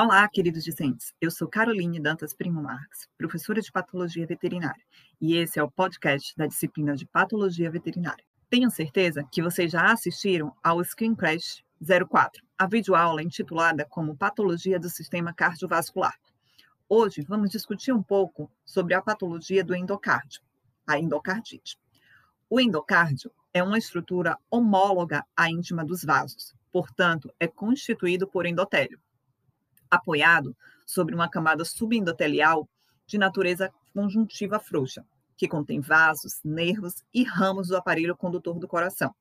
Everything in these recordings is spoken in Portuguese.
Olá, queridos discentes. Eu sou Caroline Dantas Primo Marques, professora de Patologia Veterinária, e esse é o podcast da disciplina de Patologia Veterinária. Tenho certeza que vocês já assistiram ao Screen Crash 04, a videoaula intitulada como Patologia do Sistema Cardiovascular. Hoje vamos discutir um pouco sobre a patologia do endocárdio, a endocardite. O endocárdio é uma estrutura homóloga à íntima dos vasos, portanto, é constituído por endotélio apoiado sobre uma camada subendotelial de natureza conjuntiva frouxa, que contém vasos, nervos e ramos do aparelho condutor do coração.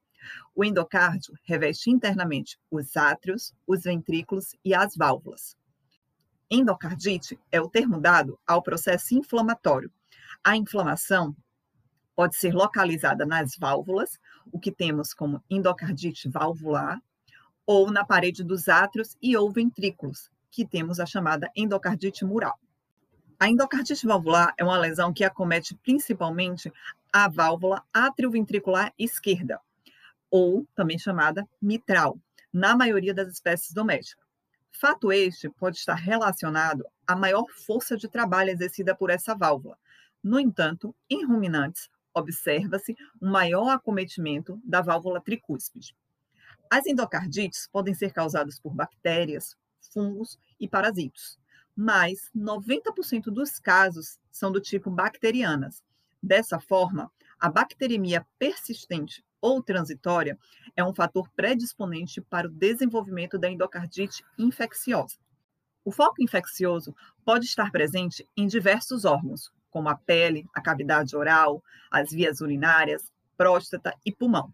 O endocárdio reveste internamente os átrios, os ventrículos e as válvulas. Endocardite é o termo dado ao processo inflamatório. A inflamação pode ser localizada nas válvulas, o que temos como endocardite valvular, ou na parede dos átrios e ou ventrículos, que temos a chamada endocardite mural. A endocardite valvular é uma lesão que acomete principalmente a válvula atrioventricular esquerda, ou também chamada mitral, na maioria das espécies domésticas. Fato este pode estar relacionado à maior força de trabalho exercida por essa válvula. No entanto, em ruminantes, observa-se um maior acometimento da válvula tricúspide. As endocardites podem ser causadas por bactérias, fungos e parasitos. Mas 90% dos casos são do tipo bacterianas. Dessa forma, a bacteremia persistente ou transitória é um fator predisponente para o desenvolvimento da endocardite infecciosa. O foco infeccioso pode estar presente em diversos órgãos, como a pele, a cavidade oral, as vias urinárias, próstata e pulmão.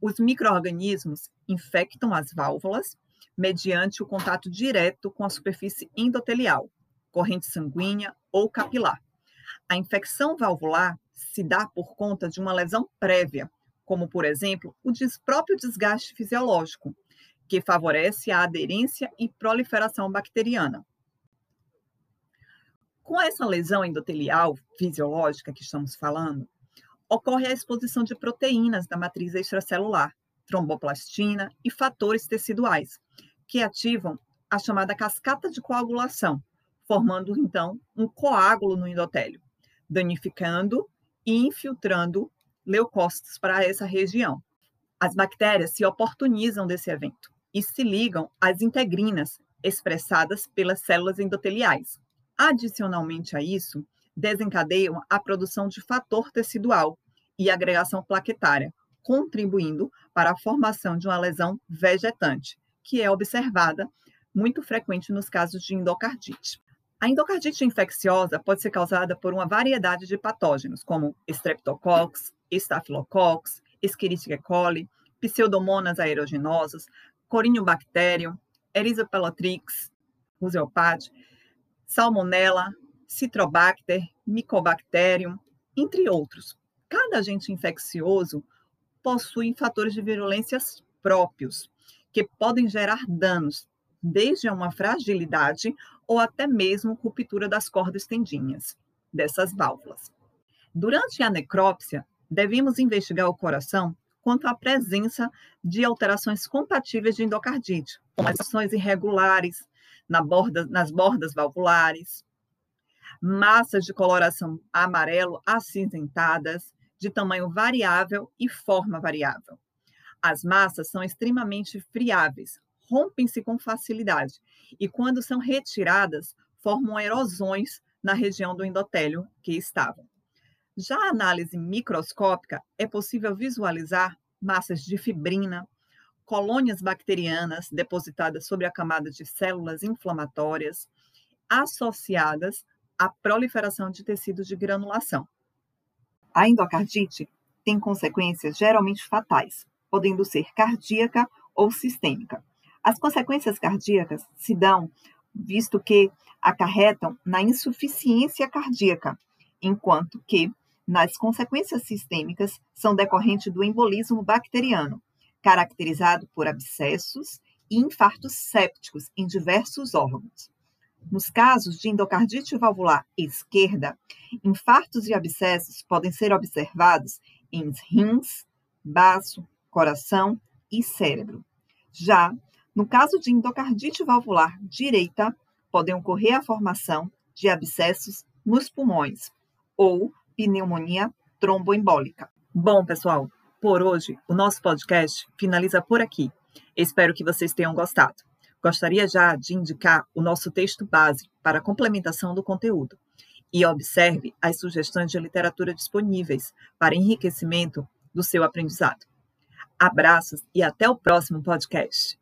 Os microorganismos infectam as válvulas mediante o contato direto com a superfície endotelial, corrente sanguínea ou capilar. A infecção valvular se dá por conta de uma lesão prévia, como, por exemplo, o próprio desgaste fisiológico, que favorece a aderência e proliferação bacteriana. Com essa lesão endotelial fisiológica que estamos falando, ocorre a exposição de proteínas da matriz extracelular, tromboplastina e fatores teciduais, que ativam a chamada cascata de coagulação, formando então um coágulo no endotélio, danificando e infiltrando leucócitos para essa região. As bactérias se oportunizam desse evento e se ligam às integrinas expressadas pelas células endoteliais. Adicionalmente a isso, desencadeiam a produção de fator tecidual e agregação plaquetária, contribuindo para a formação de uma lesão vegetante, que é observada muito frequente nos casos de endocardite. A endocardite infecciosa pode ser causada por uma variedade de patógenos, como Streptococcus, Staphylococcus, Escherichia coli, Pseudomonas aeruginosos, Corynebacterium, Erysipelotrix, Roseopate, Salmonella, Citrobacter, Mycobacterium, entre outros. Cada agente infeccioso possui fatores de virulência próprios, que podem gerar danos, desde uma fragilidade ou até mesmo ruptura das cordas tendinhas dessas válvulas. Durante a necrópsia, devemos investigar o coração quanto à presença de alterações compatíveis de endocardite, como ações irregulares na borda, nas bordas valvulares, massas de coloração amarelo acinzentadas, de tamanho variável e forma variável, as massas são extremamente friáveis, rompem-se com facilidade e, quando são retiradas, formam erosões na região do endotélio que estavam. Já a análise microscópica é possível visualizar massas de fibrina, colônias bacterianas depositadas sobre a camada de células inflamatórias, associadas à proliferação de tecidos de granulação. A endocardite tem consequências geralmente fatais, podendo ser cardíaca ou sistêmica. As consequências cardíacas se dão visto que acarretam na insuficiência cardíaca, enquanto que nas consequências sistêmicas são decorrentes do embolismo bacteriano, caracterizado por abscessos e infartos sépticos em diversos órgãos. Nos casos de endocardite valvular esquerda, infartos e abscessos podem ser observados em rins, baço, coração e cérebro. Já no caso de endocardite valvular direita, podem ocorrer a formação de abscessos nos pulmões ou pneumonia tromboembólica. Bom, pessoal, por hoje o nosso podcast finaliza por aqui. Espero que vocês tenham gostado. Gostaria já de indicar o nosso texto base para complementação do conteúdo. E observe as sugestões de literatura disponíveis para enriquecimento do seu aprendizado. Abraços e até o próximo podcast.